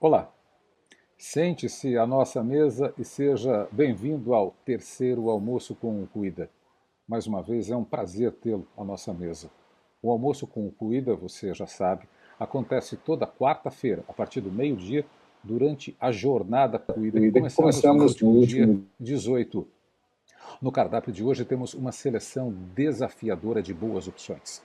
Olá, sente-se à nossa mesa e seja bem-vindo ao terceiro almoço com o Cuida. Mais uma vez é um prazer tê-lo à nossa mesa. O almoço com o Cuida, você já sabe, acontece toda quarta-feira, a partir do meio-dia, durante a jornada Cuida, que começamos, começamos no último dia 18. No cardápio de hoje temos uma seleção desafiadora de boas opções.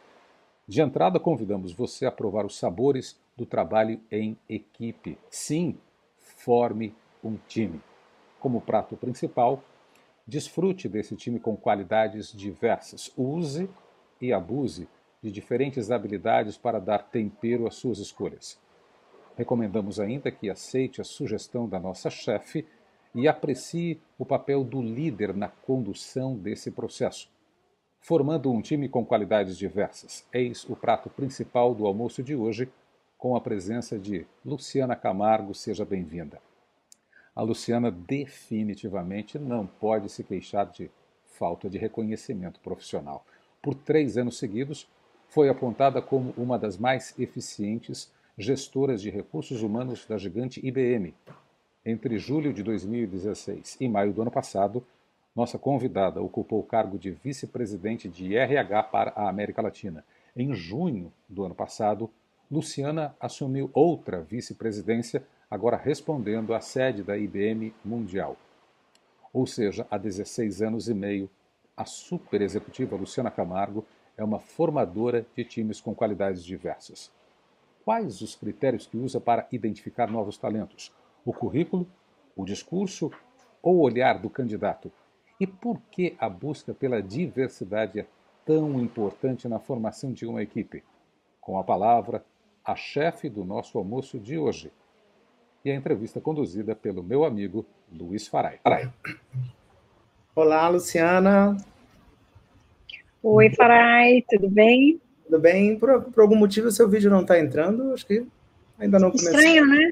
De entrada, convidamos você a provar os sabores do trabalho em equipe. Sim, forme um time. Como prato principal, desfrute desse time com qualidades diversas. Use e abuse de diferentes habilidades para dar tempero às suas escolhas. Recomendamos ainda que aceite a sugestão da nossa chefe e aprecie o papel do líder na condução desse processo formando um time com qualidades diversas. Eis o prato principal do almoço de hoje, com a presença de Luciana Camargo. Seja bem-vinda. A Luciana definitivamente não pode se queixar de falta de reconhecimento profissional. Por três anos seguidos, foi apontada como uma das mais eficientes gestoras de recursos humanos da gigante IBM. Entre julho de 2016 e maio do ano passado, nossa convidada ocupou o cargo de vice-presidente de RH para a América Latina. Em junho do ano passado, Luciana assumiu outra vice-presidência, agora respondendo à sede da IBM Mundial. Ou seja, há 16 anos e meio, a super executiva Luciana Camargo é uma formadora de times com qualidades diversas. Quais os critérios que usa para identificar novos talentos? O currículo, o discurso ou o olhar do candidato? E por que a busca pela diversidade é tão importante na formação de uma equipe? Com a palavra, a chefe do nosso almoço de hoje. E a entrevista conduzida pelo meu amigo Luiz Farai. Farai. Olá, Luciana. Oi, Farai, tudo bem? Tudo bem? Por, por algum motivo seu vídeo não está entrando? Acho que ainda não começou. Estranho, né?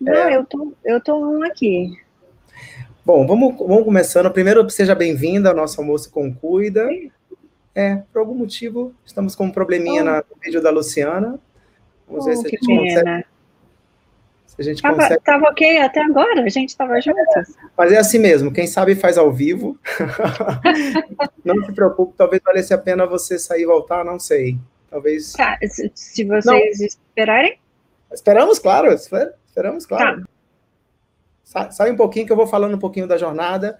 Não, é. eu tô, eu tô aqui. Bom, vamos, vamos começando. Primeiro, seja bem-vinda ao nosso almoço com Cuida. É, por algum motivo, estamos com um probleminha oh. no vídeo da Luciana. Vamos oh, ver se a gente pena. consegue. Se a gente tava, consegue. Tava ok até agora, a gente estava juntos. Mas é assim mesmo, quem sabe faz ao vivo. não se preocupe, talvez valesse a pena você sair e voltar, não sei. Talvez. Tá, se vocês não. esperarem. Esperamos, claro, esperamos, claro. Tá. Sai um pouquinho que eu vou falando um pouquinho da jornada,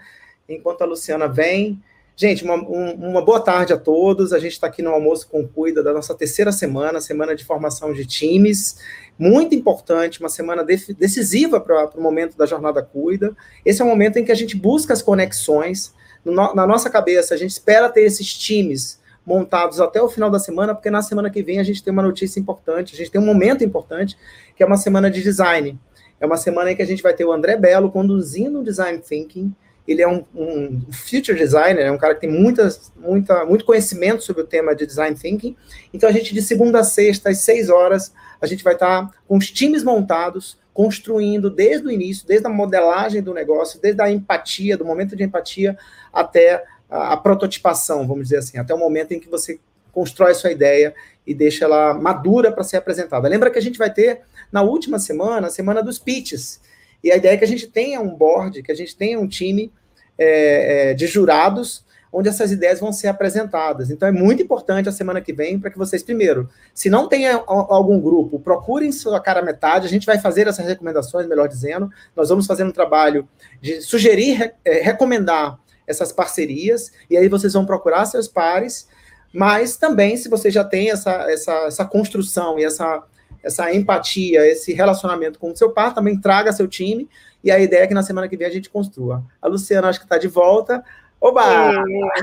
enquanto a Luciana vem. Gente, uma, um, uma boa tarde a todos. A gente está aqui no Almoço com Cuida da nossa terceira semana, semana de formação de times. Muito importante, uma semana de, decisiva para o momento da Jornada Cuida. Esse é o momento em que a gente busca as conexões. No, na nossa cabeça, a gente espera ter esses times montados até o final da semana, porque na semana que vem a gente tem uma notícia importante, a gente tem um momento importante, que é uma semana de design. É uma semana em que a gente vai ter o André Belo conduzindo o Design Thinking. Ele é um, um future designer, é um cara que tem muitas, muita, muito conhecimento sobre o tema de Design Thinking. Então, a gente, de segunda a sexta, às seis horas, a gente vai estar com os times montados, construindo desde o início, desde a modelagem do negócio, desde a empatia, do momento de empatia, até a, a prototipação, vamos dizer assim, até o momento em que você constrói sua ideia e deixa ela madura para ser apresentada. Lembra que a gente vai ter na última semana, a semana dos pitches. E a ideia é que a gente tenha um board, que a gente tenha um time é, é, de jurados onde essas ideias vão ser apresentadas. Então é muito importante a semana que vem para que vocês, primeiro, se não tem algum grupo, procurem sua cara metade, a gente vai fazer essas recomendações, melhor dizendo, nós vamos fazer um trabalho de sugerir, é, recomendar essas parcerias, e aí vocês vão procurar seus pares, mas também se você já tem essa, essa, essa construção e essa essa empatia, esse relacionamento com o seu par, também traga seu time, e a ideia é que na semana que vem a gente construa. A Luciana acho que está de volta. Oba!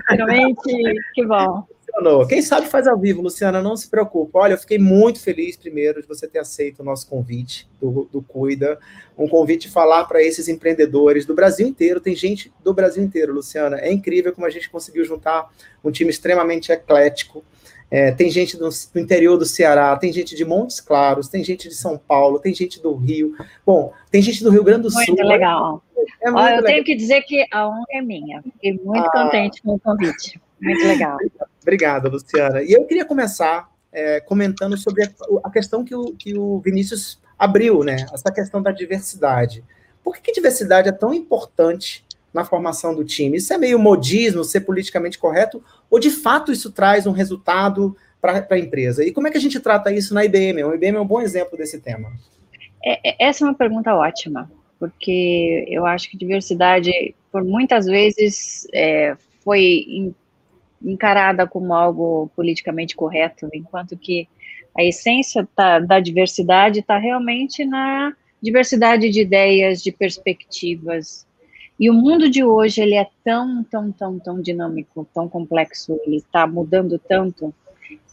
Finalmente, que bom. Quem sabe faz ao vivo, Luciana, não se preocupe. Olha, eu fiquei muito feliz, primeiro, de você ter aceito o nosso convite do, do Cuida, um convite de falar para esses empreendedores do Brasil inteiro. Tem gente do Brasil inteiro, Luciana. É incrível como a gente conseguiu juntar um time extremamente eclético, é, tem gente do, do, interior do Ceará, tem gente de Montes Claros, tem gente de São Paulo, tem gente do Rio. Bom, tem gente do Rio Grande do muito Sul. Muito legal. É muito Ó, eu legal. tenho que dizer que a honra é minha. Fiquei muito ah, contente com o convite. Muito legal. Obrigado, Luciana. E eu queria começar é, comentando sobre a, a, questão que o, que o Vinícius abriu, né? Essa questão da diversidade. Por que, que diversidade é tão importante na formação do time? Isso é meio modismo, ser politicamente correto, ou de fato isso traz um resultado para a empresa? E como é que a gente trata isso na IBM? O IBM é um bom exemplo desse tema. É, é, essa é uma pergunta ótima, porque eu acho que diversidade, por muitas vezes, é, foi encarada como algo politicamente correto, enquanto que a essência tá, da diversidade está realmente na diversidade de ideias, de perspectivas. E o mundo de hoje ele é tão, tão, tão, tão dinâmico, tão complexo, ele está mudando tanto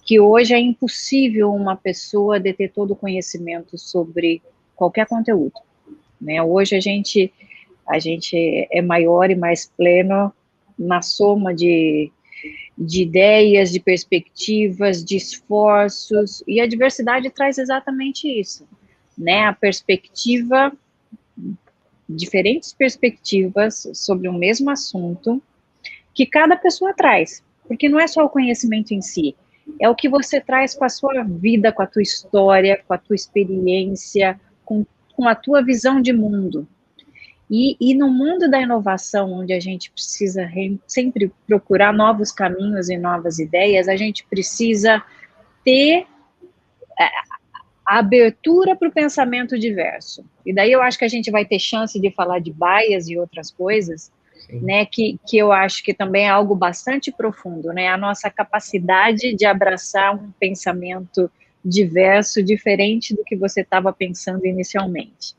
que hoje é impossível uma pessoa deter todo o conhecimento sobre qualquer conteúdo. Né? Hoje a gente a gente é maior e mais pleno na soma de de ideias, de perspectivas, de esforços, e a diversidade traz exatamente isso, né? A perspectiva, diferentes perspectivas sobre o mesmo assunto que cada pessoa traz, porque não é só o conhecimento em si, é o que você traz com a sua vida, com a tua história, com a tua experiência, com, com a tua visão de mundo. E, e no mundo da inovação, onde a gente precisa sempre procurar novos caminhos e novas ideias, a gente precisa ter é, a abertura para o pensamento diverso. E daí eu acho que a gente vai ter chance de falar de baias e outras coisas, né, que, que eu acho que também é algo bastante profundo, né, a nossa capacidade de abraçar um pensamento diverso, diferente do que você estava pensando inicialmente.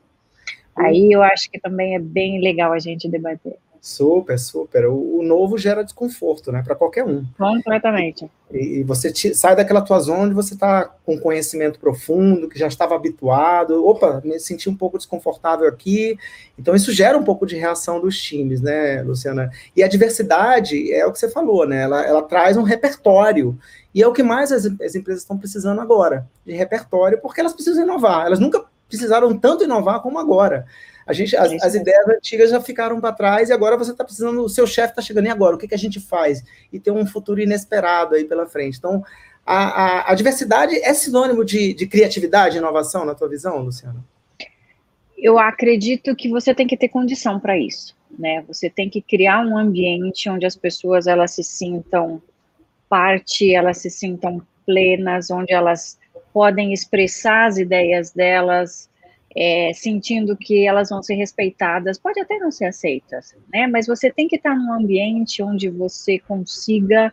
Aí eu acho que também é bem legal a gente debater. Super, super. O, o novo gera desconforto, né, para qualquer um. Completamente. E, e você te, sai daquela tua zona onde você está com conhecimento profundo, que já estava habituado. Opa, me senti um pouco desconfortável aqui. Então isso gera um pouco de reação dos times, né, Luciana? E a diversidade é o que você falou, né? Ela, ela traz um repertório. E é o que mais as, as empresas estão precisando agora, de repertório, porque elas precisam inovar. Elas nunca precisaram tanto inovar como agora. A gente, as, as ideias antigas já ficaram para trás e agora você está precisando, o seu chefe está chegando e agora, o que, que a gente faz? E tem um futuro inesperado aí pela frente. Então, a, a, a diversidade é sinônimo de, de criatividade e inovação, na tua visão, Luciana? Eu acredito que você tem que ter condição para isso, né? Você tem que criar um ambiente onde as pessoas elas se sintam parte, elas se sintam plenas, onde elas podem expressar as ideias delas, é, sentindo que elas vão ser respeitadas, pode até não ser aceitas, né? Mas você tem que estar num ambiente onde você consiga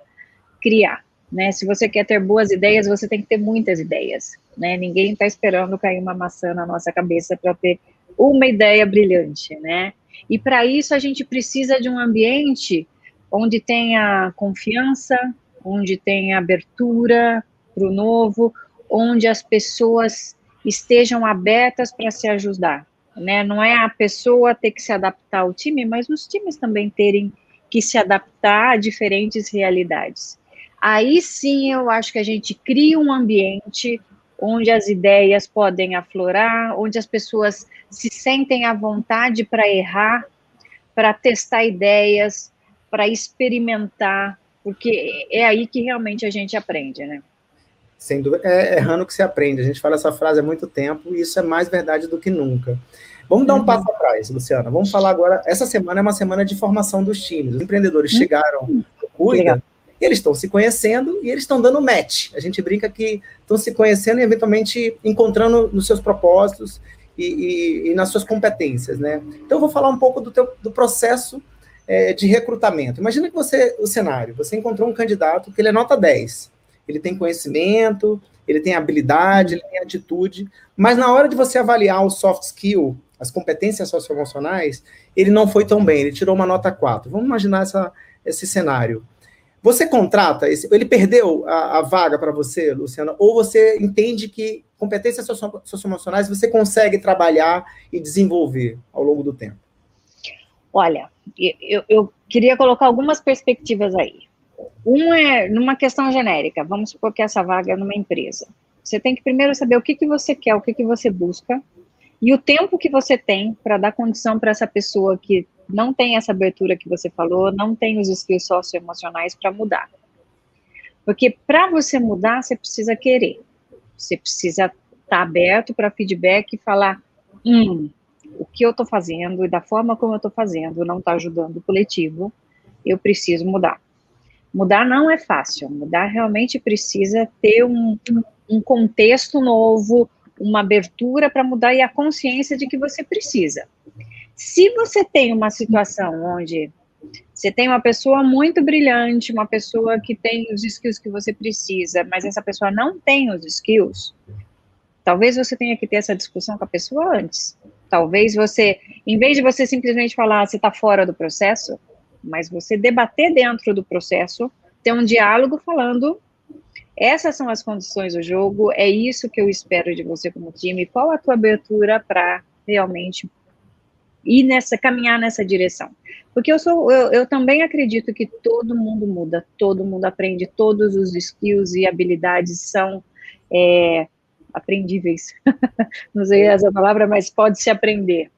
criar, né? Se você quer ter boas ideias, você tem que ter muitas ideias, né? Ninguém está esperando cair uma maçã na nossa cabeça para ter uma ideia brilhante, né? E para isso a gente precisa de um ambiente onde tenha confiança, onde tenha abertura para o novo, onde as pessoas estejam abertas para se ajudar, né? Não é a pessoa ter que se adaptar ao time, mas os times também terem que se adaptar a diferentes realidades. Aí sim eu acho que a gente cria um ambiente onde as ideias podem aflorar, onde as pessoas se sentem à vontade para errar, para testar ideias, para experimentar, porque é aí que realmente a gente aprende, né? Sem dúvida, é errando que se aprende. A gente fala essa frase há muito tempo e isso é mais verdade do que nunca. Vamos dar um uhum. passo atrás, Luciana. Vamos falar agora. Essa semana é uma semana de formação dos times. Os empreendedores uhum. chegaram no Cuida, e eles estão se conhecendo e eles estão dando match. A gente brinca que estão se conhecendo e eventualmente encontrando nos seus propósitos e, e, e nas suas competências, né? Então, eu vou falar um pouco do, teu, do processo é, de recrutamento. Imagina que você, o cenário, você encontrou um candidato que ele é nota 10 ele tem conhecimento, ele tem habilidade, ele tem atitude, mas na hora de você avaliar o soft skill, as competências socioemocionais, ele não foi tão bem, ele tirou uma nota 4. Vamos imaginar essa, esse cenário. Você contrata, esse, ele perdeu a, a vaga para você, Luciana, ou você entende que competências socioemocionais você consegue trabalhar e desenvolver ao longo do tempo? Olha, eu, eu queria colocar algumas perspectivas aí. Um é numa questão genérica, vamos supor que essa vaga é numa empresa. Você tem que primeiro saber o que, que você quer, o que, que você busca, e o tempo que você tem para dar condição para essa pessoa que não tem essa abertura que você falou, não tem os skills socioemocionais para mudar. Porque para você mudar, você precisa querer, você precisa estar tá aberto para feedback e falar, hum, o que eu estou fazendo e da forma como eu estou fazendo não está ajudando o coletivo, eu preciso mudar. Mudar não é fácil, mudar realmente precisa ter um, um contexto novo, uma abertura para mudar e a consciência de que você precisa. Se você tem uma situação onde você tem uma pessoa muito brilhante, uma pessoa que tem os skills que você precisa, mas essa pessoa não tem os skills, talvez você tenha que ter essa discussão com a pessoa antes. Talvez você, em vez de você simplesmente falar você está fora do processo, mas você debater dentro do processo, ter um diálogo falando essas são as condições do jogo, é isso que eu espero de você como time. Qual a tua abertura para realmente ir nessa, caminhar nessa direção? Porque eu sou, eu, eu, também acredito que todo mundo muda, todo mundo aprende, todos os skills e habilidades são é, aprendíveis. Não sei essa palavra, mas pode se aprender.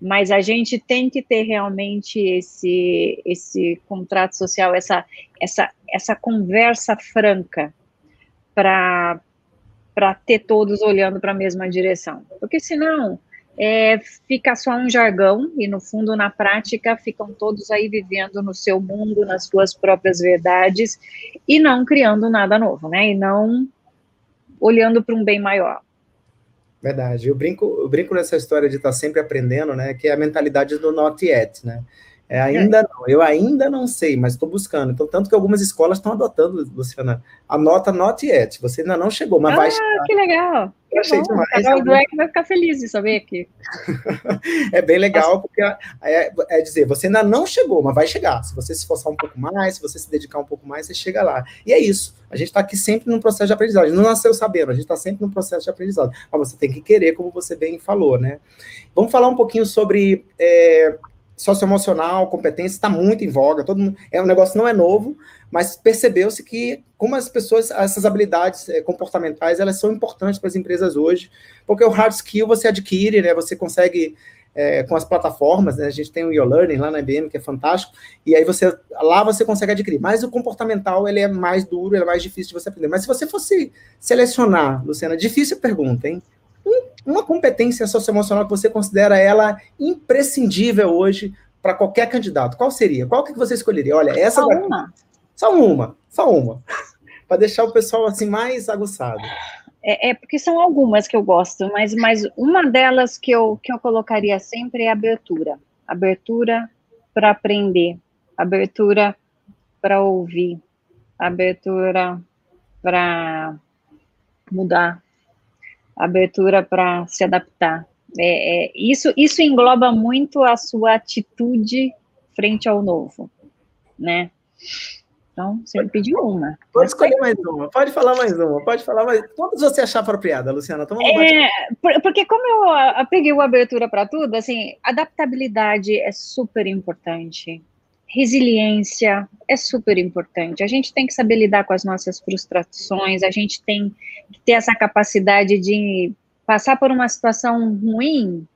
Mas a gente tem que ter realmente esse esse contrato social, essa essa essa conversa franca para ter todos olhando para a mesma direção. Porque senão é, fica só um jargão e no fundo, na prática, ficam todos aí vivendo no seu mundo, nas suas próprias verdades e não criando nada novo, né? E não olhando para um bem maior. Verdade. Eu brinco, eu brinco nessa história de estar tá sempre aprendendo, né? Que é a mentalidade do not yet, né? É, ainda é. não, eu ainda não sei, mas estou buscando. Então, tanto que algumas escolas estão adotando, Luciana, a nota not yet. Você ainda não chegou, mas ah, vai chegar. que legal. Eu achei demais. O Dweck vai ficar feliz de saber aqui. é bem legal, porque é, é, dizer, você ainda não chegou, mas vai chegar. Se você se esforçar um pouco mais, se você se dedicar um pouco mais, você chega lá. E é isso. A gente está aqui sempre num processo de aprendizagem. Não nasceu sabendo, a gente está sempre num processo de aprendizado. Mas você tem que querer, como você bem falou, né? Vamos falar um pouquinho sobre é, socioemocional, competência, está muito em voga. Todo mundo, é um negócio não é novo, mas percebeu-se que como as pessoas, essas habilidades é, comportamentais, elas são importantes para as empresas hoje, porque o hard skill você adquire, né? Você consegue é, com as plataformas, né? A gente tem o e-learning lá na IBM que é fantástico, e aí você lá você consegue adquirir. Mas o comportamental ele é mais duro, ele é mais difícil de você aprender. Mas se você fosse selecionar, Luciana, difícil pergunta, hein? Uma competência socioemocional que você considera ela imprescindível hoje para qualquer candidato, qual seria? Qual que você escolheria? Olha, essa só daqui, uma. Só uma, só uma. para deixar o pessoal assim mais aguçado. É, é, porque são algumas que eu gosto, mas, mas uma delas que eu, que eu colocaria sempre é abertura. Abertura para aprender, abertura para ouvir, abertura para mudar, abertura para se adaptar. É, é, isso, isso engloba muito a sua atitude frente ao novo, né? Então, você me pediu uma. Pode escolher mais uma, pode falar mais uma, pode falar mais. Quantas você achar apropriada, Luciana? Então, é, porque como eu peguei o abertura para tudo, assim, adaptabilidade é super importante resiliência é super importante. A gente tem que saber lidar com as nossas frustrações, a gente tem que ter essa capacidade de passar por uma situação ruim,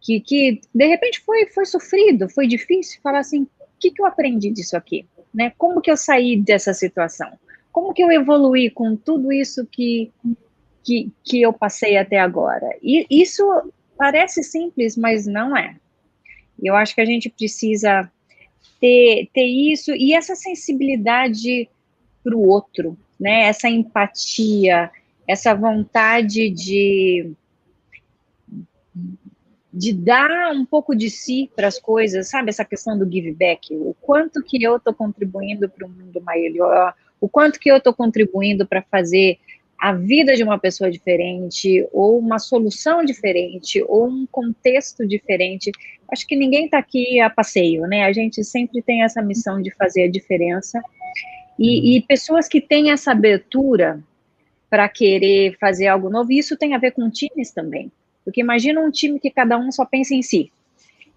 que, que de repente foi, foi sofrido, foi difícil, falar assim, o que, que eu aprendi disso aqui? Né? Como que eu saí dessa situação? Como que eu evoluí com tudo isso que, que, que eu passei até agora? E isso parece simples, mas não é. Eu acho que a gente precisa ter, ter isso e essa sensibilidade para o outro, né? Essa empatia, essa vontade de de dar um pouco de si para as coisas, sabe? Essa questão do give back, o quanto que eu estou contribuindo para um mundo melhor, o quanto que eu estou contribuindo para fazer a vida de uma pessoa diferente, ou uma solução diferente, ou um contexto diferente. Acho que ninguém está aqui a passeio, né? A gente sempre tem essa missão de fazer a diferença. E, e pessoas que têm essa abertura para querer fazer algo novo, isso tem a ver com times também. Porque imagina um time que cada um só pensa em si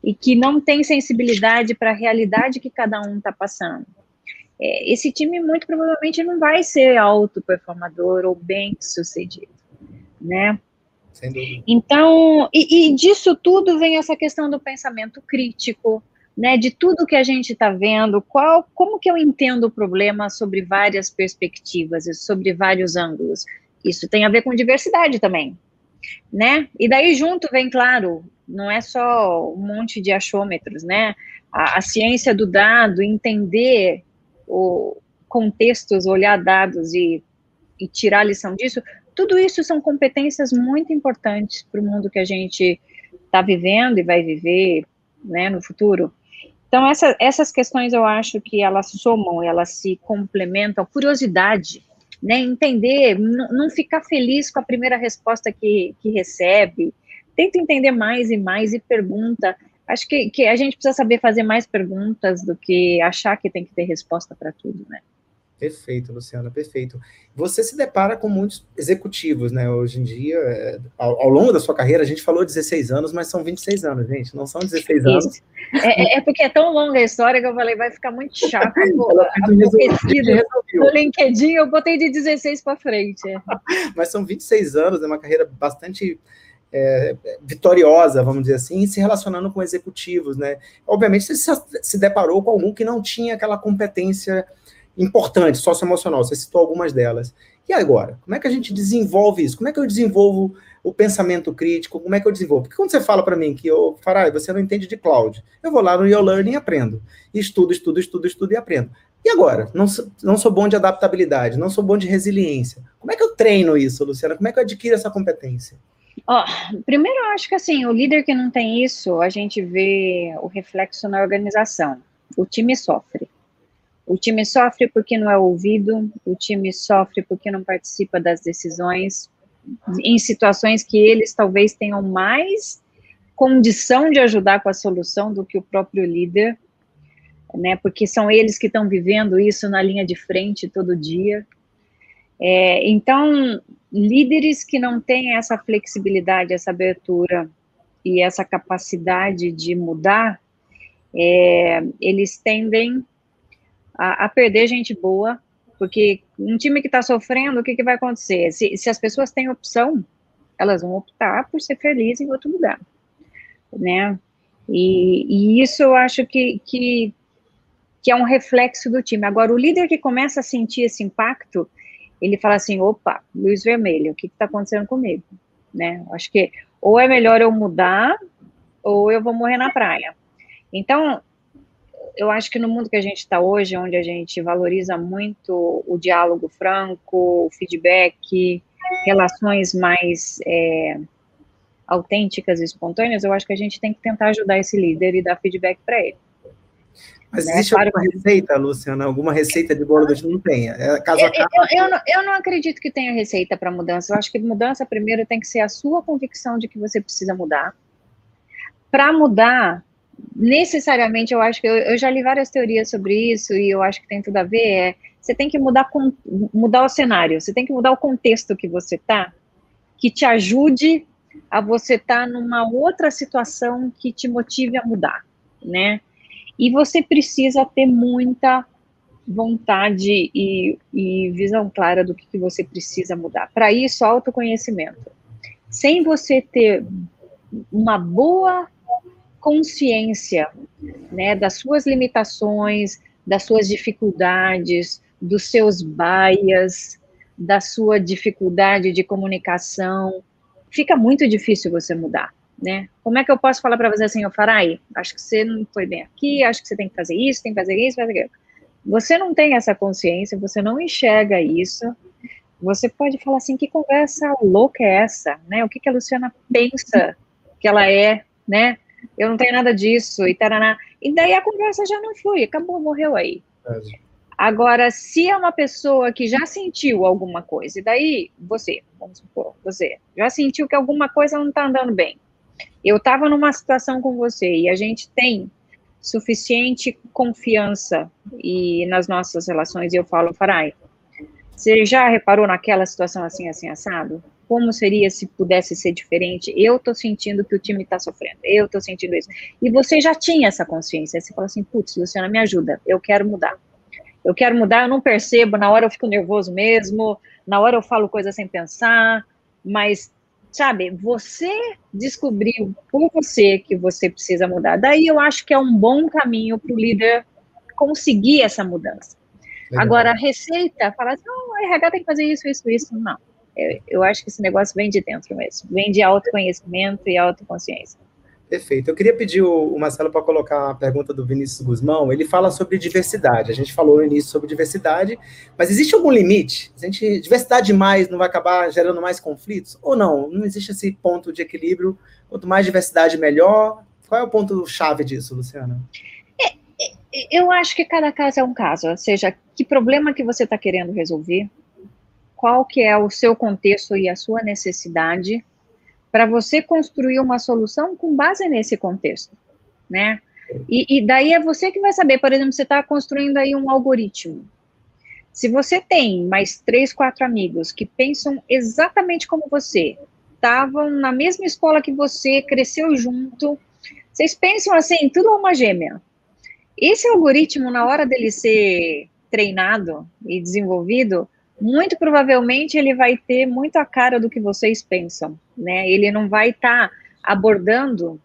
e que não tem sensibilidade para a realidade que cada um está passando é, esse time muito provavelmente não vai ser alto performador ou bem sucedido, né? Então, e, e, disso tudo vem essa questão do pensamento crítico, né? De tudo que a gente está vendo, qual, como que eu entendo o problema sobre várias perspectivas, sobre vários ângulos. Isso tem a ver com diversidade também, né? E daí junto vem, claro, não é só um monte de achômetros, né? A, a ciência do dado, entender o contextos, olhar dados e, e tirar a lição disso, tudo isso são competências muito importantes para o mundo que a gente está vivendo e vai viver, né, no futuro. Então, essa, essas questões eu acho que elas somam, elas se complementam. Curiosidade, né? Entender, não ficar feliz com a primeira resposta que, que recebe. Tenta entender mais e mais e pergunta. Acho que, que a gente precisa saber fazer mais perguntas do que achar que tem que ter resposta para tudo, né? Perfeito, Luciana, perfeito. Você se depara com muitos executivos, né? Hoje em dia, é, ao, ao, longo da sua carreira, a gente falou 16 anos, mas são 26 anos, gente, não são 16 anos. É, é, é, porque é tão longa a história que eu falei, vai ficar muito chato. No LinkedIn eu botei de 16 para frente. mas são 26 anos, é uma carreira bastante é, vitoriosa, vamos dizer assim, se relacionando com executivos, né? Obviamente, você se deparou com algum que não tinha aquela competência importante, socioemocional, você citou algumas delas. E agora? Como é que a gente desenvolve isso? Como é que eu desenvolvo o pensamento crítico? Como é que eu desenvolvo? Porque quando você fala para mim que eu, Farai, você não entende de cloud, eu vou lá no Your Learning e aprendo. Estudo, estudo, estudo, estudo e aprendo. E agora? Não não sou bom de adaptabilidade, não sou bom de resiliência. Como é que eu treino isso, Luciana? Como é que eu adquiro essa competência? Ó, primeiro, eu acho que assim, o líder que não tem isso, a gente vê o reflexo na organização. O time sofre. O time sofre porque não é ouvido, o time sofre porque não participa das decisões, em situações que eles talvez tenham mais condição de ajudar com a solução do que o próprio líder, né? Porque são eles que estão vivendo isso na linha de frente todo dia. É, então, líderes que não têm essa flexibilidade, essa abertura e essa capacidade de mudar, é, eles tendem a, a perder gente boa, porque um time que está sofrendo, o que, que vai acontecer? Se, se as pessoas têm opção, elas vão optar por ser felizes em outro lugar, né? E, e isso eu acho que, que, que, é um reflexo do time. Agora, o líder que começa a sentir esse impacto, ele fala assim, opa, luz vermelha, o que está acontecendo comigo? Né? Acho que ou é melhor eu mudar, ou eu vou morrer na praia. Então, eu acho que no mundo que a gente está hoje, onde a gente valoriza muito o diálogo franco, o feedback, relações mais é, autênticas e espontâneas, eu acho que a gente tem que tentar ajudar esse líder e dar feedback para ele. Mas né? existe claro alguma que... receita, Luciana? Alguma receita de bolo do não tem? É caso a caso. Eu, eu, não, eu não acredito que tenha receita para mudança. Eu acho que mudança, primeiro, tem que ser a sua convicção de que você precisa mudar. Para mudar, necessariamente, eu acho que eu, eu, já li várias teorias sobre isso e eu acho que tem tudo a ver. É, você tem que mudar, com, mudar o cenário, você tem que mudar o contexto que você está, que te ajude a você estar tá numa outra situação que te motive a mudar, né? E você precisa ter muita vontade e, e visão clara do que, que você precisa mudar. Para isso, autoconhecimento. Sem você ter uma boa consciência né, das suas limitações, das suas dificuldades, dos seus bias, da sua dificuldade de comunicação, fica muito difícil você mudar, né? Como é que eu posso falar para você assim, eu Farai, acho que você não foi bem aqui, acho que você tem que fazer isso, tem que fazer isso, fazer aquilo. Você não tem essa consciência, você não enxerga isso, você pode falar assim, que conversa louca é essa, né? O que, que a Luciana pensa que ela é, né? eu não tenho nada disso, e taraná. E daí a conversa já não flui, acabou, morreu aí. É. Agora, se é uma pessoa que já sentiu alguma coisa, e daí você, vamos supor, você já sentiu que alguma coisa não está andando bem. Eu estava numa situação com você e a gente tem suficiente confiança e nas nossas relações, e eu falo, Farai, você já reparou naquela situação assim, assim, assado? como seria se pudesse ser diferente? Eu tô sentindo que o time está sofrendo, eu tô sentindo isso. E você já tinha essa consciência, você fala assim, putz, Luciana, me ajuda, eu quero mudar. Eu quero mudar, eu não percebo, na hora eu fico nervoso mesmo, na hora eu falo coisa sem pensar, mas, sabe, você descobriu por você que você precisa mudar. Daí eu acho que é um bom caminho para o líder conseguir essa mudança. Legal. Agora, a receita, falar assim, oh, a RH tem que fazer isso, isso, isso, não Eu, eu acho que esse negócio vem de dentro mesmo, vem de autoconhecimento e autoconsciência. Perfeito. Eu queria pedir o, Marcelo para colocar a pergunta do Vinícius Guzmão. Ele fala sobre diversidade. A gente falou no início sobre diversidade, mas existe algum limite? A gente, diversidade demais não vai acabar gerando mais conflitos? Ou não? Não existe esse ponto de equilíbrio? Quanto mais diversidade, melhor. Qual é o ponto-chave disso, Luciana? É, é, eu acho que cada caso é um caso. Ou seja, que problema que você está querendo resolver? Qual que é o seu contexto e a sua necessidade? Para você construir uma solução com base nesse contexto, né? E, e daí é você que vai saber, por exemplo, você está construindo aí um algoritmo. Se você tem mais três, quatro amigos que pensam exatamente como você, estavam na mesma escola que você, cresceu junto, vocês pensam assim, tudo uma gêmea. Esse algoritmo, na hora dele ser treinado e desenvolvido, muito provavelmente ele vai ter muito a cara do que vocês pensam, né? Ele não vai estar tá abordando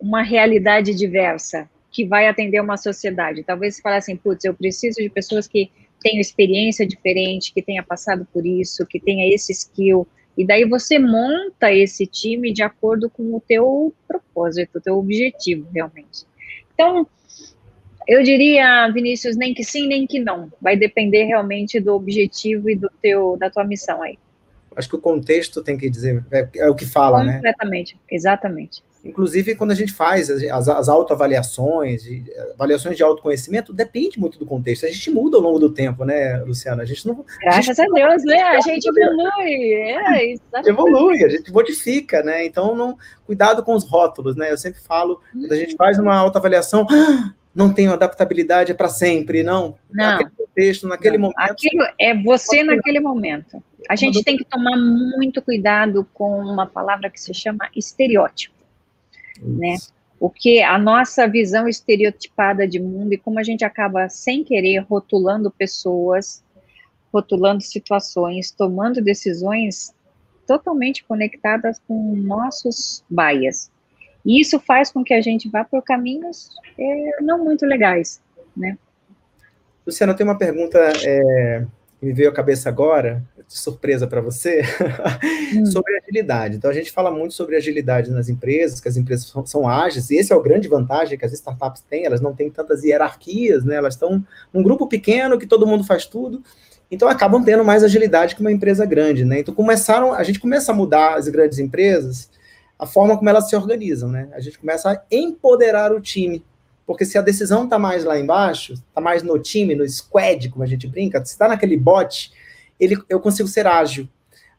uma realidade diversa que vai atender uma sociedade. Talvez você fale assim, putz, eu preciso de pessoas que tenham experiência diferente, que tenha passado por isso, que tenha esse skill, e daí você monta esse time de acordo com o teu propósito, o teu objetivo, realmente. Então, eu diria, Vinícius, nem que sim, nem que não. Vai depender realmente do objetivo e do teu, da tua missão aí. Acho que o contexto tem que dizer, é, é o que fala, Completamente, né? Completamente, exatamente. Inclusive, quando a gente faz as, as autoavaliações, avaliações de autoconhecimento, depende muito do contexto. A gente muda ao longo do tempo, né, Luciana? A gente não. Graças a, gente, a Deus, né? A gente evolui. É, evolui, a gente modifica, né? Então, não, cuidado com os rótulos, né? Eu sempre falo, quando a gente faz uma autoavaliação, ah, não tenho adaptabilidade para sempre, não. Não. Naquele contexto, naquele não. momento. Aquilo é você naquele momento. A gente tem que tomar muito cuidado com uma palavra que se chama estereótipo né? O que a nossa visão estereotipada de mundo e como a gente acaba sem querer rotulando pessoas, rotulando situações, tomando decisões totalmente conectadas com nossos bias. E isso faz com que a gente vá por caminhos é, não muito legais, né? Luciana, eu tenho uma pergunta é, que me veio à cabeça agora, de surpresa para você, hum. sobre agilidade. Então, a gente fala muito sobre agilidade nas empresas, que as empresas são, são, ágeis, e esse é o grande vantagem que as startups têm, elas não têm tantas hierarquias, né? elas estão num grupo pequeno que todo mundo faz tudo, então acabam tendo mais agilidade que uma empresa grande. Né? Então, começaram, a gente começa a mudar as grandes empresas, a forma como elas se organizam, né? A gente começa a empoderar o time. Porque se a decisão está mais lá embaixo, está mais no time, no squad, como a gente brinca, se está naquele bot, ele, eu consigo ser ágil.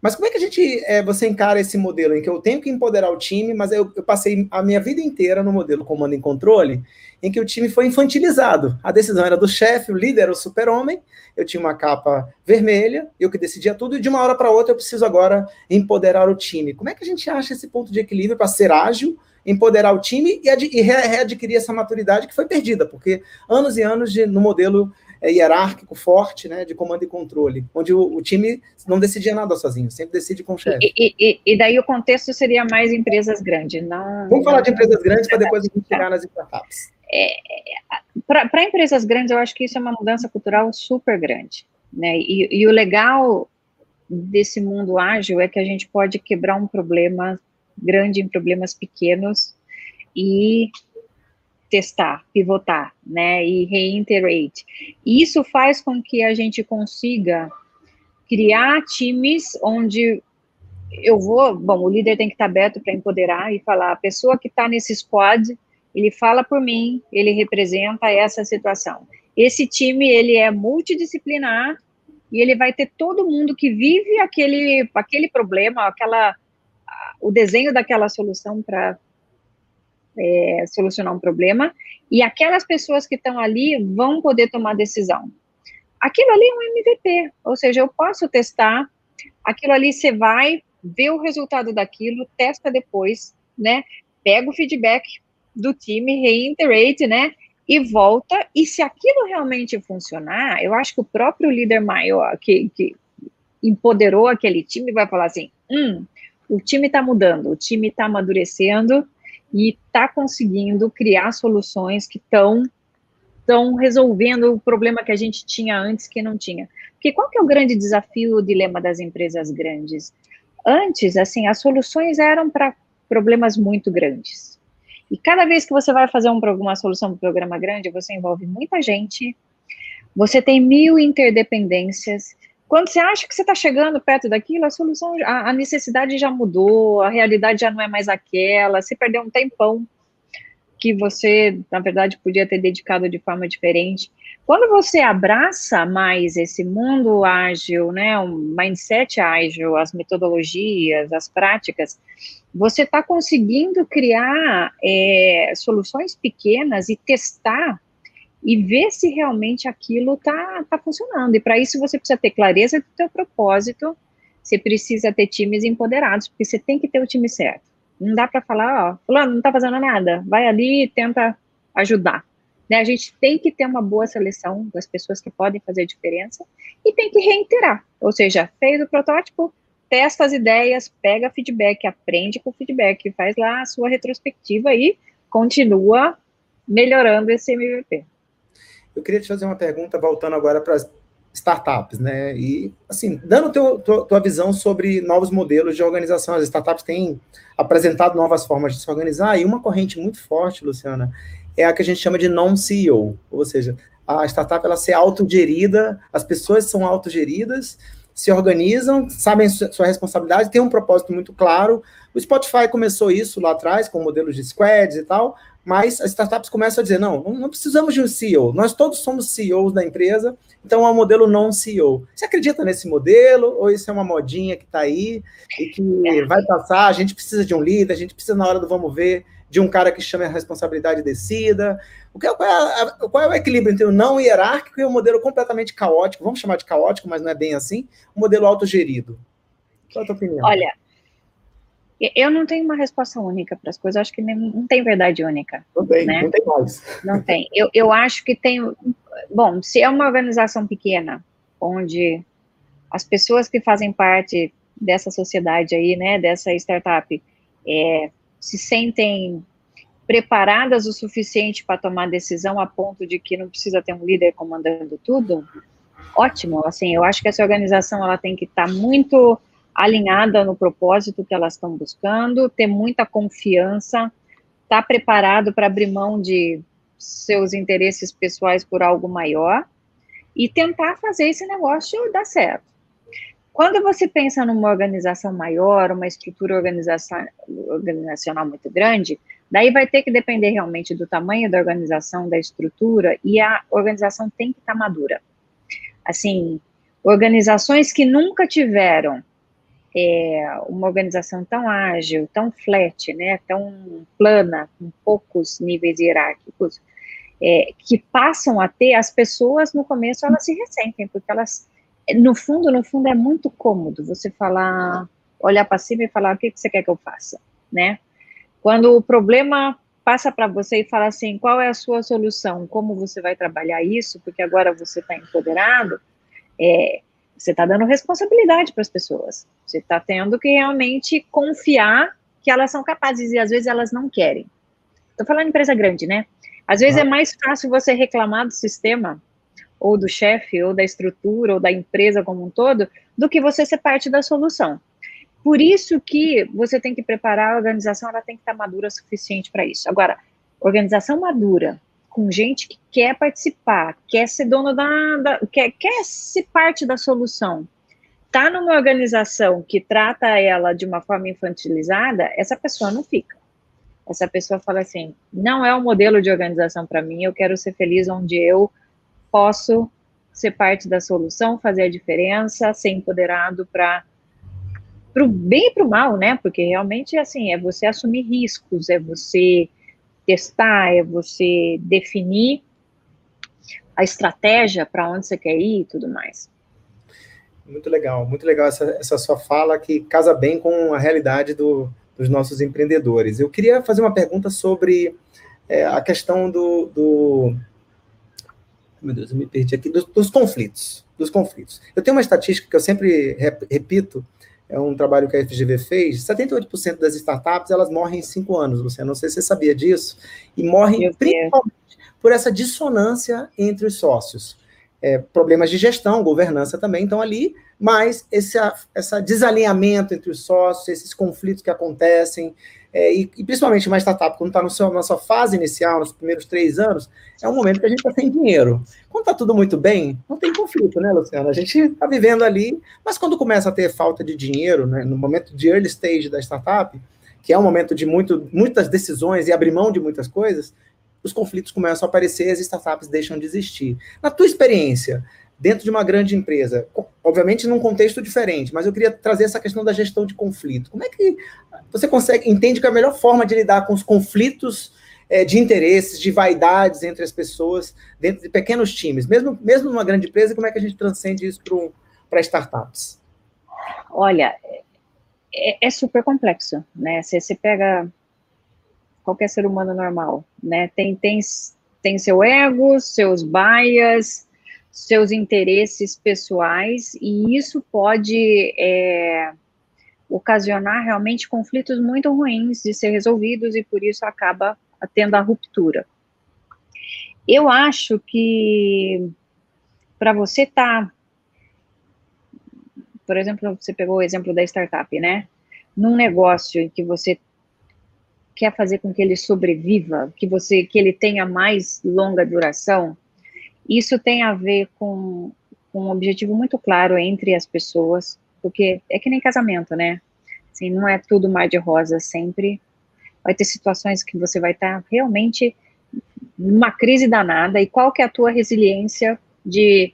Mas como é que a gente, é, você encara esse modelo em que eu tenho que empoderar o time, mas eu, eu, passei a minha vida inteira no modelo comando e controle, em que o time foi infantilizado. A decisão era do chefe, o líder era o super-homem, eu tinha uma capa vermelha, eu que decidia tudo, e de uma hora para outra eu preciso agora empoderar o time. Como é que a gente acha esse ponto de equilíbrio para ser ágil, empoderar o time e, e readquirir essa maturidade que foi perdida, porque anos e anos de, no modelo é, hierárquico forte, né, de comando e controle, onde o, o, time não decidia nada sozinho, sempre decide com o chefe. E, e, e, daí o contexto seria mais empresas grandes, não... Vamos falar de empresas grandes para depois a gente chegar nas startups. É, para empresas grandes, eu acho que isso é uma mudança cultural super grande, né, e, e o legal desse mundo ágil é que a gente pode quebrar um problema grande em problemas pequenos e testar, pivotar, né, e reiterate. Isso faz com que a gente consiga criar times onde eu vou, bom, o líder tem que estar aberto para empoderar e falar, a pessoa que está nesse squad, ele fala por mim, ele representa essa situação. Esse time, ele é multidisciplinar e ele vai ter todo mundo que vive aquele, aquele problema, aquela, o desenho daquela solução para é, solucionar um problema, e aquelas pessoas que estão ali vão poder tomar decisão. Aquilo ali é um MVP, ou seja, eu posso testar, aquilo ali você vai ver o resultado daquilo, testa depois, né? Pega o feedback do time, reiterate, né? E volta, e se aquilo realmente funcionar, eu acho que o próprio líder maior que, que empoderou aquele time vai falar assim: hum, o time está mudando, o time está amadurecendo, e está conseguindo criar soluções que estão estão resolvendo o problema que a gente tinha antes que não tinha. Porque qual que é o grande desafio, o dilema das empresas grandes? Antes, assim, as soluções eram para problemas muito grandes. E cada vez que você vai fazer um, uma solução para um programa grande, você envolve muita gente, você tem mil interdependências. Quando você acha que você está chegando perto daquilo, a solução, a, a, necessidade já mudou, a realidade já não é mais aquela, você perdeu um tempão que você, na verdade, podia ter dedicado de forma diferente. Quando você abraça mais esse mundo ágil, né, um mindset ágil, as metodologias, as práticas, você está conseguindo criar é, soluções pequenas e testar e ver se realmente aquilo está tá funcionando. E para isso você precisa ter clareza do seu propósito, você precisa ter times empoderados, porque você tem que ter o time certo. Não dá para falar, ó, fulano não está fazendo nada, vai ali e tenta ajudar. Né? A gente tem que ter uma boa seleção das pessoas que podem fazer diferença e tem que reiterar. Ou seja, fez o protótipo, testa as ideias, pega feedback, aprende com feedback, faz lá a sua retrospectiva e continua melhorando esse MVP. Eu queria te fazer uma pergunta, voltando agora para as startups, né? E, assim, dando teu, tua, tua visão sobre novos modelos de organização. As startups têm apresentado novas formas de se organizar, e uma corrente muito forte, Luciana, é a que a gente chama de non-CEO, ou seja, a startup ela ser autogerida, as pessoas são autogeridas, se organizam, sabem sua responsabilidade, tem um propósito muito claro. O Spotify começou isso lá atrás, com modelos de squads e tal, mas as startups começam a dizer, não, não precisamos de um CEO, nós todos somos CEOs da empresa, então é um modelo non-CEO. Você acredita nesse modelo, ou isso é uma modinha que está aí e que vai passar, a gente precisa de um líder, a gente precisa na hora do vamos ver, de um cara que chame a responsabilidade e decida. O que é, qual, é a, qual é o equilíbrio entre o não hierárquico e o modelo completamente caótico? Vamos chamar de caótico, mas não é bem assim. O modelo autogerido. Qual é a tua opinião? Olha, eu não tenho uma resposta única para as coisas. acho que não tem verdade única. Não tem, né? não tem mais. Não tem. Eu, eu acho que tem. Bom, se é uma organização pequena, onde as pessoas que fazem parte dessa sociedade aí, né, dessa startup, é, se sentem preparadas o suficiente para tomar decisão a ponto de que não precisa ter um líder comandando tudo, ótimo. Assim, eu acho que essa organização ela tem que estar tá muito alinhada no propósito que elas estão buscando, ter muita confiança, estar tá preparado para abrir mão de seus interesses pessoais por algo maior e tentar fazer esse negócio dar certo. Quando você pensa numa organização maior, uma estrutura organizacional muito grande, daí vai ter que depender realmente do tamanho da organização, da estrutura, e a organização tem que estar tá madura. Assim, organizações que nunca tiveram é, uma organização tão ágil, tão flat, né, tão plana, com poucos níveis hierárquicos, é, que passam a ter, as pessoas no começo elas se ressentem, porque elas no fundo, no fundo, é muito cômodo você falar, olhar para cima e falar o que, que você quer que eu faça, né? Quando o problema passa para você e fala assim, qual é a sua solução, como você vai trabalhar isso, porque agora você está empoderado, é, você está dando responsabilidade para as pessoas. Você está tendo que realmente confiar que elas são capazes e às vezes elas não querem. Estou falando empresa grande, né? Às vezes ah. é mais fácil você reclamar do sistema ou do chefe, ou da estrutura, ou da empresa como um todo, do que você ser parte da solução. Por isso que você tem que preparar a organização, ela tem que estar madura o suficiente para isso. Agora, organização madura, com gente que quer participar, quer ser dono da, da quer, quer ser parte da solução, tá numa organização que trata ela de uma forma infantilizada, essa pessoa não fica. Essa pessoa fala assim: não é um modelo de organização para mim, eu quero ser feliz onde eu posso ser parte da solução, fazer a diferença, ser empoderado para o bem e para o mal, né? Porque realmente assim é você assumir riscos, é você testar, é você definir a estratégia para onde você quer ir e tudo mais. Muito legal, muito legal essa, essa sua fala que casa bem com a realidade do, dos nossos empreendedores. Eu queria fazer uma pergunta sobre é, a questão do, do, meu Deus, eu me perdi aqui, dos, dos, conflitos, dos conflitos. Eu tenho uma estatística que eu sempre repito, é um trabalho que a FGV fez, 78% das startups, elas morrem em cinco anos, você não sei se você sabia disso, e morrem principalmente por essa dissonância entre os sócios. é, problemas de gestão, governança também estão ali, mas esse essa desalinhamento entre os sócios, esses conflitos que acontecem, é, e, e, principalmente uma startup, quando está na sua fase inicial, nos primeiros três anos, é um momento que a gente está sem dinheiro. Quando está tudo muito bem, não tem conflito, né, Luciana? A gente está vivendo ali, mas quando começa a ter falta de dinheiro, né, no momento de early stage da startup, que é um momento de muito, muitas decisões e abrir mão de muitas coisas, os conflitos começam a aparecer as startups deixam de existir. Na tua experiência, dentro de uma grande empresa, obviamente num contexto diferente, mas eu queria trazer essa questão da gestão de conflito. Como é que você consegue, entende que a melhor forma de lidar com os conflitos é, de interesses, de vaidades entre as pessoas, dentro de pequenos times, mesmo, mesmo numa grande empresa, como é que a gente transcende isso para startups? Olha, é, é, super complexo, né? Você, você pega qualquer ser humano normal, né? Tem, tem, tem seu ego, seus bias, seus interesses pessoais, e isso pode é, ocasionar realmente conflitos muito ruins de ser resolvidos, e por isso acaba tendo a ruptura. Eu acho que para você estar, tá, por exemplo, você pegou o exemplo da startup, né? Num negócio que você quer fazer com que ele sobreviva, que você que ele tenha mais longa duração, isso tem a ver com, com um objetivo muito claro entre as pessoas, porque é que nem casamento, né? Assim, não é tudo mar de rosa sempre. Vai ter situações que você vai estar realmente numa crise danada. E qual que é a tua resiliência de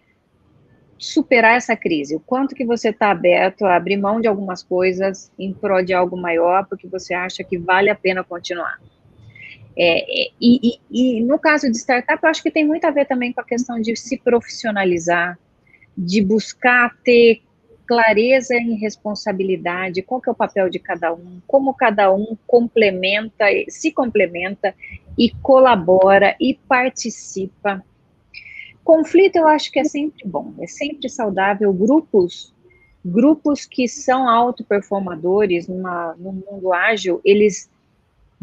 superar essa crise? O quanto que você está aberto a abrir mão de algumas coisas em prol de algo maior, porque você acha que vale a pena continuar? É, e, e, e, no caso de startup, eu acho que tem muito a ver também com a questão de se profissionalizar, de buscar ter clareza em responsabilidade, qual que é o papel de cada um, como cada um complementa, se complementa e colabora e participa. Conflito eu acho que é sempre bom, é sempre saudável. Grupos, grupos que são autoperformadores no mundo ágil, eles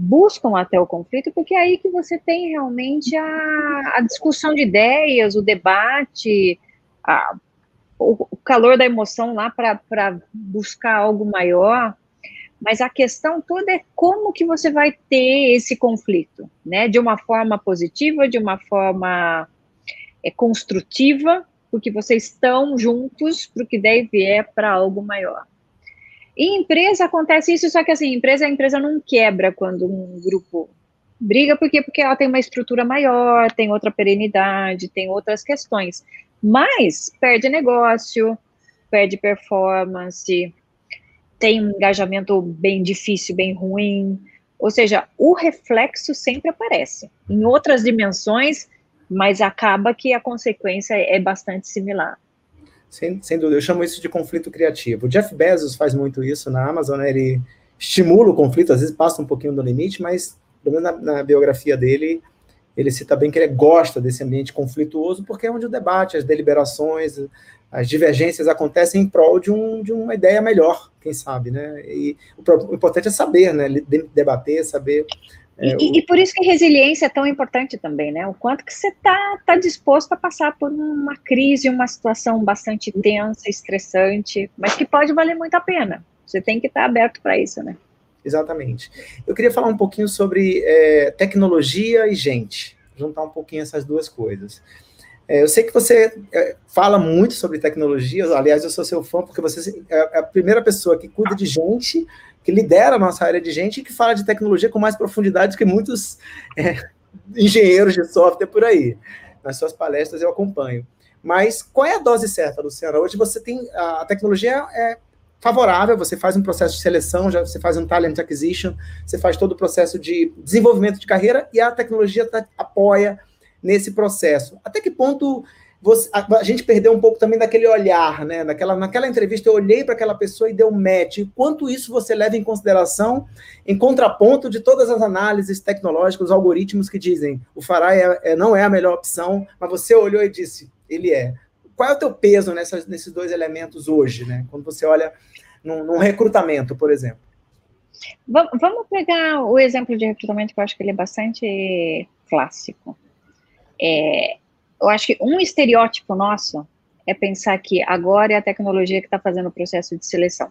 buscam até o conflito, porque é aí que você tem realmente a, a discussão de ideias, o debate, a, o, o, calor da emoção lá para buscar algo maior. Mas a questão toda é como que você vai ter esse conflito, né? De uma forma positiva, de uma forma é, construtiva, porque vocês estão juntos para o que deve é para algo maior. Em empresa acontece isso, só que assim, empresa, a empresa não quebra quando um grupo briga, porque porque ela tem uma estrutura maior, tem outra perenidade, tem outras questões. Mas perde negócio, perde performance, tem um engajamento bem difícil, bem ruim. Ou seja, o reflexo sempre aparece em outras dimensões, mas acaba que a consequência é bastante similar. Sem, sem dúvida, eu chamo isso de conflito criativo. O Jeff Bezos faz muito isso na Amazon, né? ele estimula o conflito, às vezes passa um pouquinho do limite, mas pelo menos na, na biografia dele, ele cita bem que ele gosta desse ambiente conflituoso, porque é onde o debate, as deliberações, as divergências acontecem em prol de, um, de uma ideia melhor, quem sabe, né? E o, importante é saber, né? Debater, saber e, o... e, por isso que resiliência é tão importante também, né? O quanto que você está tá disposto a passar por uma crise, uma situação bastante tensa, estressante, mas que pode valer muito a pena. Você tem que estar tá aberto para isso, né? Exatamente. Eu queria falar um pouquinho sobre é, tecnologia e gente, juntar um pouquinho essas duas coisas. É, eu sei que você é, fala muito sobre tecnologia, aliás, eu sou seu fã, porque você é, é a primeira pessoa que cuida de gente que lidera a nossa área de gente e que fala de tecnologia com mais profundidade que muitos é, engenheiros de software por aí. Nas suas palestras eu acompanho. Mas qual é a dose certa, Luciana? Hoje você tem. A tecnologia é favorável, você faz um processo de seleção, já você faz um talent acquisition, você faz todo o processo de desenvolvimento de carreira e a tecnologia tá, apoia nesse processo. Até que ponto você, a, a, gente perdeu um pouco também daquele olhar, né? Naquela, naquela entrevista eu olhei para aquela pessoa e deu um match. Quanto isso você leva em consideração em contraponto de todas as análises tecnológicas, os algoritmos que dizem o Farai é, é, não é a melhor opção, mas você olhou e disse ele é. Qual é o teu peso nessas, nesses dois elementos hoje, né? Quando você olha num, num recrutamento, por exemplo. Vamos pegar o exemplo de recrutamento que eu acho que ele é bastante clássico. É, eu acho que um estereótipo nosso é pensar que agora é a tecnologia que está fazendo o processo de seleção.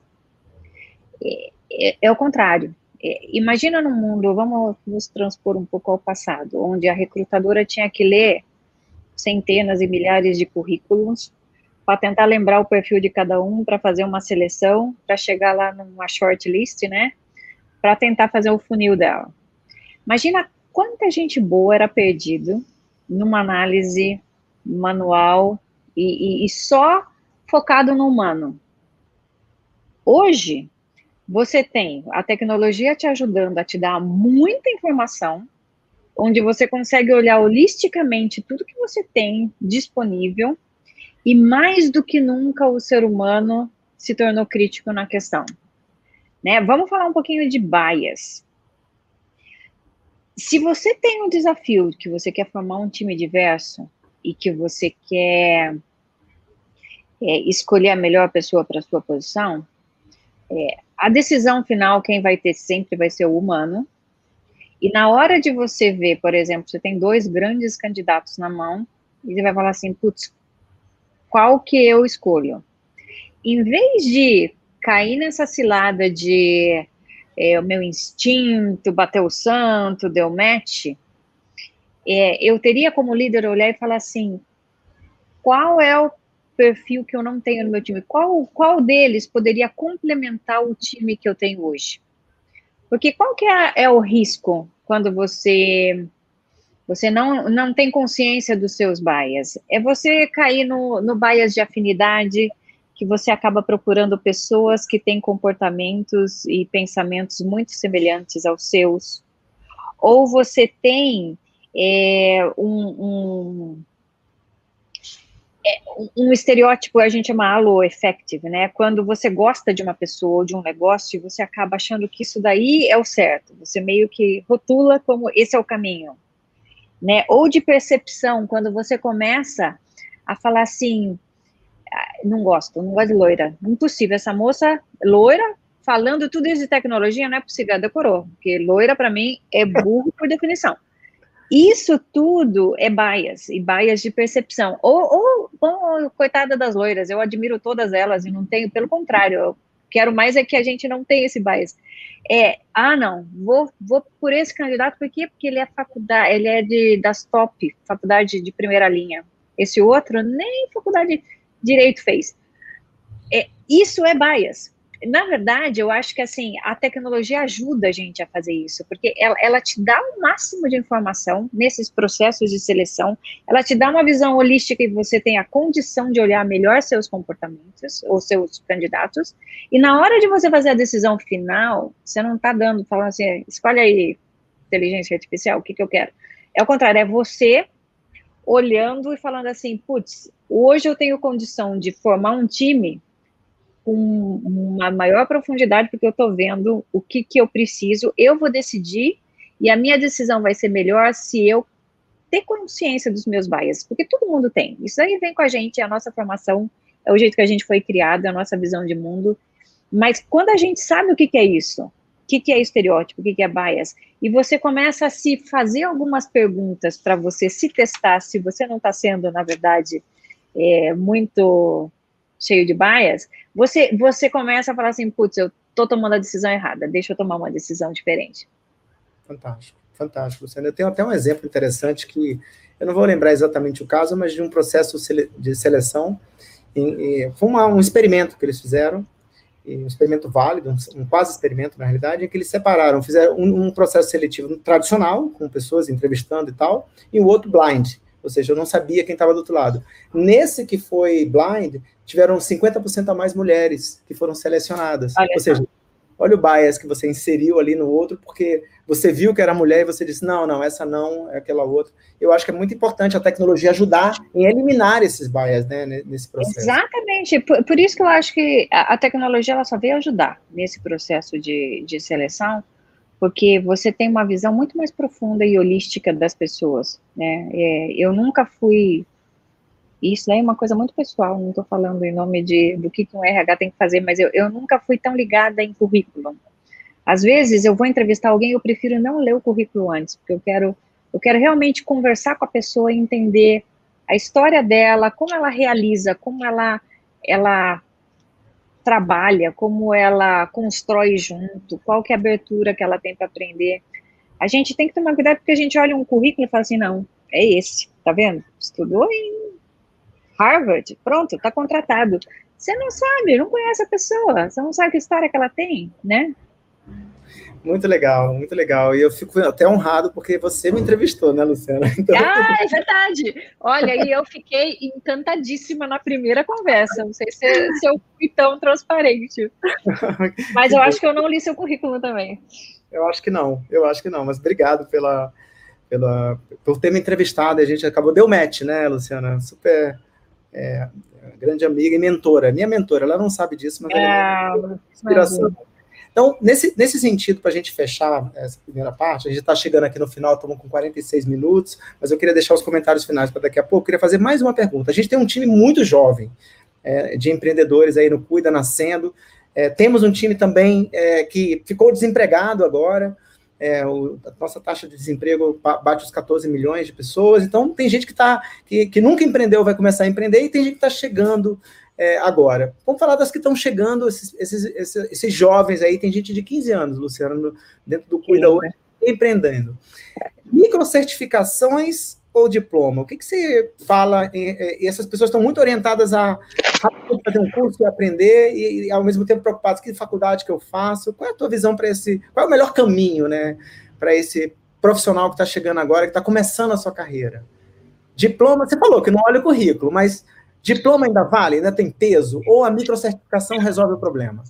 É, é, é o contrário. É, imagina num mundo, vamos nos transpor um pouco ao passado, onde a recrutadora tinha que ler centenas e milhares de currículos para tentar lembrar o perfil de cada um, para fazer uma seleção, para chegar lá numa shortlist, né? Para tentar fazer o funil dela. Imagina quanta gente boa era perdido numa análise manual e, e, e só focado no humano. Hoje, você tem a tecnologia te ajudando a te dar muita informação, onde você consegue olhar holisticamente tudo que você tem disponível, e mais do que nunca o ser humano se tornou crítico na questão. Né? Vamos falar um pouquinho de bias se você tem um desafio que você quer formar um time diverso e que você quer é, escolher a melhor pessoa para sua posição, é, a decisão final quem vai ter sempre vai ser o humano. E na hora de você ver, por exemplo, você tem dois grandes candidatos na mão, e você vai falar assim, putz, qual que eu escolho? Em vez de cair nessa cilada de é, o meu instinto bateu o santo, deu match, é, eu teria como líder olhar e falar assim, qual é o perfil que eu não tenho no meu time? Qual, qual deles poderia complementar o time que eu tenho hoje? Porque qual que é, é o risco quando você você não, não tem consciência dos seus bias? É você cair no, no bias de afinidade, que você acaba procurando pessoas que têm comportamentos e pensamentos muito semelhantes aos seus, ou você tem é, um, um, é, um, estereótipo, a gente chama halo effective, né? Quando você gosta de uma pessoa ou de um negócio, você acaba achando que isso daí é o certo, você meio que rotula como esse é o caminho, né? Ou de percepção, quando você começa a falar assim, não gosto, não gosto de loira. Impossível. Essa moça loira, falando tudo isso de tecnologia, não é possível. Ela decorou, porque loira, para mim, é burro por definição. Isso tudo é bias, e bias de percepção. Ou, ou, ou, coitada das loiras, eu admiro todas elas e não tenho, pelo contrário, eu quero mais é que a gente não tenha esse bias. É, ah, não, vou, vou por esse candidato, por quê? Porque ele é faculdade, ele é de, das top, faculdade de primeira linha. Esse outro, nem faculdade direito fez. É, isso é bias. Na verdade, eu acho que assim a tecnologia ajuda a gente a fazer isso, porque ela, ela te dá o máximo de informação nesses processos de seleção, ela te dá uma visão holística e você tem a condição de olhar melhor seus comportamentos ou seus candidatos, e na hora de você fazer a decisão final, você não está dando, falando assim, escolhe aí inteligência artificial, o que, que eu quero. É o contrário, é você olhando e falando assim, putz, hoje eu tenho condição de formar um time com uma maior profundidade, porque eu estou vendo o que, que eu preciso, eu vou decidir, e a minha decisão vai ser melhor se eu ter consciência dos meus bias, porque todo mundo tem. Isso aí vem com a gente, é a nossa formação, é o jeito que a gente foi criado, é a nossa visão de mundo. Mas quando a gente sabe o que, que é isso, que, que é estereótipo, o que, que é bias, e você começa a se fazer algumas perguntas para você se testar se você não está sendo, na verdade, é, muito cheio de bias, você, você começa a falar assim, putz, eu estou tomando a decisão errada, deixa eu tomar uma decisão diferente. Fantástico, fantástico. Eu tenho até um exemplo interessante que eu não vou lembrar exatamente o caso, mas de um processo de seleção, em, em, foi uma, um experimento que eles fizeram, um experimento válido, um, quase experimento na realidade, em que eles separaram, fizeram um, um, processo seletivo tradicional, com pessoas entrevistando e tal, e o outro blind, ou seja, eu não sabia quem estava do outro lado. Nesse que foi blind, tiveram 50% a mais mulheres que foram selecionadas. Olha ou seja, olha o bias que você inseriu ali no outro, porque você viu que era mulher e você disse, não, não, essa não, é aquela outra. Eu acho que é muito importante a tecnologia ajudar em eliminar esses bias, né, nesse processo. Exatamente, por, por isso que eu acho que a, tecnologia ela só veio ajudar nesse processo de, de seleção, porque você tem uma visão muito mais profunda e holística das pessoas, né, é, eu nunca fui isso é uma coisa muito pessoal, não estou falando em nome de, do que, um RH tem que fazer, mas eu, eu nunca fui tão ligada em currículo. Às vezes eu vou entrevistar alguém, eu prefiro não ler o currículo antes, porque eu quero, eu quero realmente conversar com a pessoa e entender a história dela, como ela realiza, como ela, ela trabalha, como ela constrói junto, qual que é a abertura que ela tem para aprender. A gente tem que tomar cuidado porque a gente olha um currículo e fala assim, não, é esse, tá vendo? Estudou em Harvard, pronto, tá contratado. Você não sabe, não conhece a pessoa, você não sabe que história que ela tem, né? Muito legal, muito legal. E eu fico até honrado porque você me entrevistou, né, Luciana? Então... Ah, é verdade. Olha, e eu fiquei encantadíssima na primeira conversa. Não sei se, se eu fui tão transparente. Mas eu acho que eu não li seu currículo também. Eu acho que não, eu acho que não. Mas obrigado pela, pela, por ter me entrevistado. A gente acabou, deu match, né, Luciana? Super é, grande amiga e mentora. Minha mentora, ela não sabe disso, mas é, ela é inspiração. Então, nesse, nesse sentido, para a gente fechar essa primeira parte, a gente está chegando aqui no final, estamos com 46 minutos, mas eu queria deixar os comentários finais para daqui a pouco. Eu queria fazer mais uma pergunta. A gente tem um time muito jovem é, de empreendedores aí no Cuida Nascendo. É, temos um time também é, que ficou desempregado agora. É, o, a nossa taxa de desemprego bate os 14 milhões de pessoas. Então, tem gente que, tá, que, que nunca empreendeu, vai começar a empreender, e tem gente que está chegando é, agora. Vamos falar das que estão chegando, esses, esses, esses, esses, jovens aí, tem gente de 15 anos, Luciano, dentro do Cuida hoje, empreendendo. Microcertificações ou diploma? O que, que você fala? E, essas pessoas estão muito orientadas a fazer um curso e aprender, e, e, ao mesmo tempo preocupadas que faculdade que eu faço. Qual é a tua visão para esse? Qual é o melhor caminho, né, para esse profissional que está chegando agora, que está começando a sua carreira? Diploma, você falou que não olha o currículo, mas Diploma ainda vale, ainda tem peso? Ou a microcertificação resolve o problema?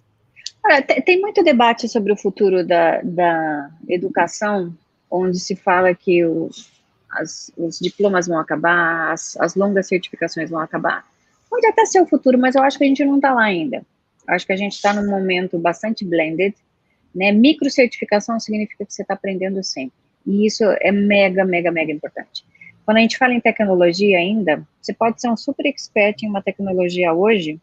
Olha, tem muito debate sobre o futuro da, da educação, onde se fala que os, as, os diplomas vão acabar, as, as, longas certificações vão acabar. Pode até ser o futuro, mas eu acho que a gente não está lá ainda. acho que a gente está num momento bastante blended. Né? Microcertificação significa que você está aprendendo sempre. E isso é mega, mega, mega importante. Quando a gente fala em tecnologia ainda, você pode ser um super expert em uma tecnologia hoje,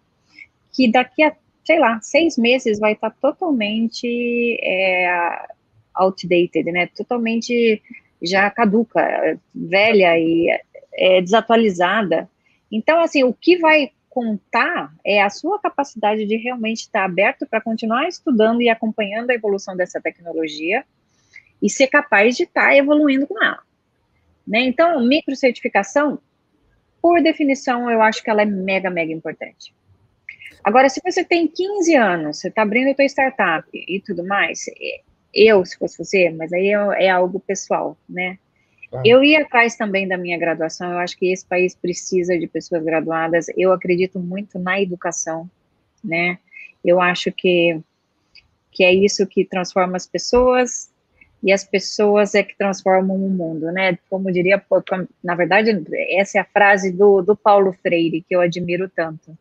que daqui a, sei lá, seis meses vai estar totalmente é, outdated, né? Totalmente já caduca, velha e é, desatualizada. Então, assim, o que vai contar é a sua capacidade de realmente estar aberto para continuar estudando e acompanhando a evolução dessa tecnologia e ser capaz de estar evoluindo com ela. Né? Então, microcertificação, por definição, eu acho que ela é mega, mega importante. Agora, se você tem 15 anos, você está abrindo a sua startup e tudo mais, eu, se fosse você, mas aí é, é algo pessoal, né? Eu ia atrás também da minha graduação, eu acho que esse país precisa de pessoas graduadas, eu acredito muito na educação, né? Eu acho que, que é isso que transforma as pessoas, e as pessoas é que transformam o mundo, né? Como diria, na verdade, essa é a frase do, do Paulo Freire, que eu admiro tanto.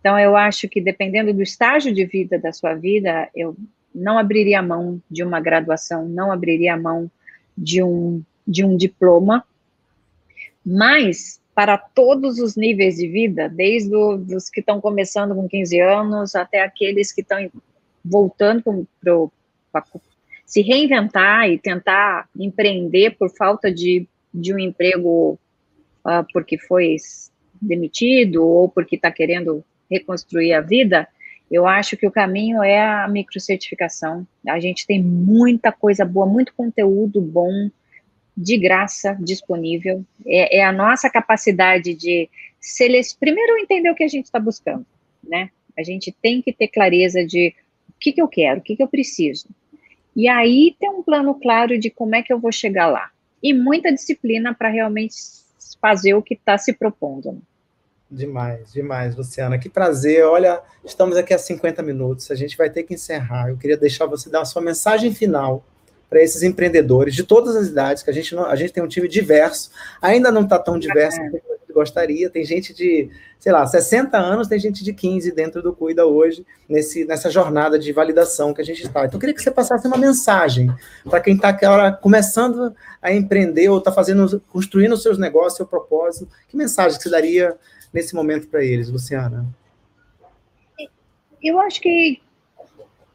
Então, eu acho que dependendo do estágio de vida da sua vida, eu não abriria a mão de uma graduação, não abriria a mão de um, de um diploma, mas para todos os níveis de vida, desde os que estão começando com 15 anos até aqueles que estão voltando para se reinventar e tentar empreender por falta de, de um emprego uh, porque foi demitido ou porque está querendo reconstruir a vida, eu acho que o caminho é a microcertificação. A gente tem muita coisa boa, muito conteúdo bom, de graça, disponível. É, é a nossa capacidade de. Primeiro, entender o que a gente está buscando, né? A gente tem que ter clareza de o que, que eu quero, o que, que eu preciso. E aí ter um plano claro de como é que eu vou chegar lá. E muita disciplina para realmente fazer o que está se propondo. Demais, demais, Luciana. Que prazer. Olha, estamos aqui há 50 minutos. A gente vai ter que encerrar. Eu queria deixar você dar a sua mensagem final para esses empreendedores de todas as idades, que a gente, não, a gente tem um time diverso, ainda não está tão diverso é gostaria. Tem gente de, sei lá, 60 anos, tem gente de 15 dentro do Cuida hoje, nesse, nessa jornada de validação que a gente está. Então, eu queria que você passasse uma mensagem para quem está começando a empreender ou está fazendo, construindo os seus negócios, seu propósito. Que mensagem que você daria nesse momento para eles, Luciana? Eu acho que,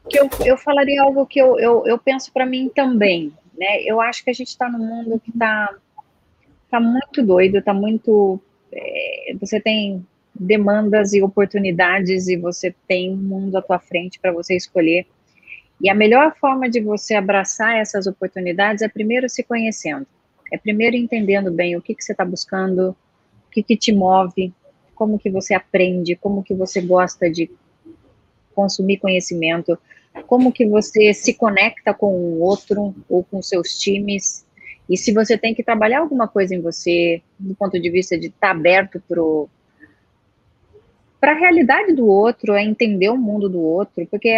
que eu, eu falaria algo que eu, eu, eu penso para mim também. Né? Eu acho que a gente está num mundo que está tá muito doido, está muito é, você tem demandas e oportunidades e você tem um mundo à tua frente para você escolher. E a melhor forma de você abraçar essas oportunidades é primeiro se conhecendo, é primeiro entendendo bem o que, que você está buscando, o que, que te move, como que você aprende, como que você gosta de consumir conhecimento, como que você se conecta com o outro ou com seus times, e se você tem que trabalhar alguma coisa em você, do ponto de vista de estar tá aberto para a realidade do outro, é entender o mundo do outro, porque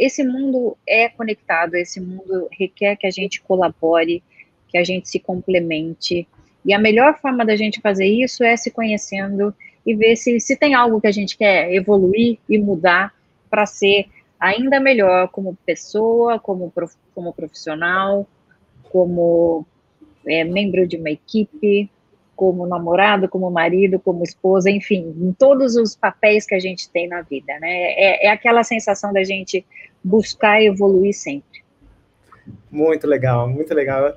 esse mundo é conectado, esse mundo requer que a gente colabore, que a gente se complemente, e a melhor forma da gente fazer isso é se conhecendo e ver se, se tem algo que a gente quer evoluir e mudar para ser ainda melhor como pessoa, como, prof, como profissional, como é, membro de uma equipe, como namorado, como marido, como esposa, enfim, em todos os papéis que a gente tem na vida, né? É, é aquela sensação da gente buscar evoluir sempre. Muito legal, muito legal.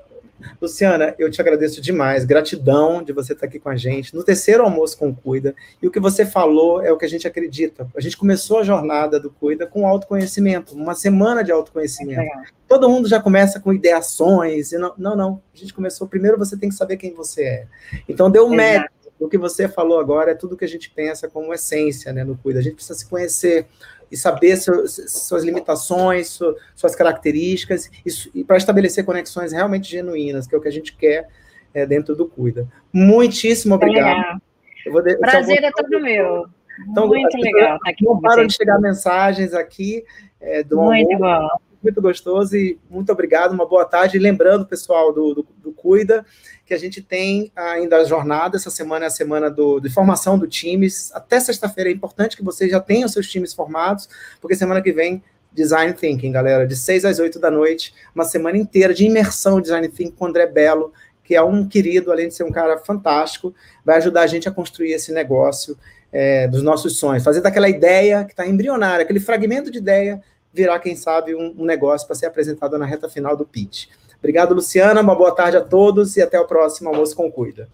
Luciana, eu te agradeço demais, gratidão de você estar aqui com a gente no terceiro almoço com o Cuida. E o que você falou é o que a gente acredita. A gente começou a jornada do Cuida com autoconhecimento, uma semana de autoconhecimento. É. Todo mundo já começa com ideações. E não, não, não, A gente começou. Primeiro você tem que saber quem você é. Então deu mérito. O que você falou agora é tudo que a gente pensa como essência né, no Cuida. A gente precisa se conhecer e saber suas limitações, suas características, e, para estabelecer conexões realmente genuínas, que é o que a gente quer é, dentro do Cuida. Muitíssimo obrigado. De, Prazer é todo meu. Então, Muito legal Não param de chegar mensagens aqui é, do Muito bom muito gostoso e muito obrigado, uma boa tarde. E lembrando, pessoal do, do, do, Cuida, que a gente tem ainda a jornada, essa semana é a semana do, de formação do times. Até sexta-feira é importante que vocês já tenham seus times formados, porque semana que vem Design Thinking, galera, de 6 às 8 da noite, uma semana inteira de imersão Design Thinking com André Belo, que é um querido, além de ser um cara fantástico, vai ajudar a gente a construir esse negócio é, dos nossos sonhos, fazer daquela ideia que está embrionária, aquele fragmento de ideia, virar, quem sabe, um, um negócio para ser apresentado na reta final do pitch. Obrigado, Luciana. Uma boa tarde a todos e até o próximo Almoço com Cuida.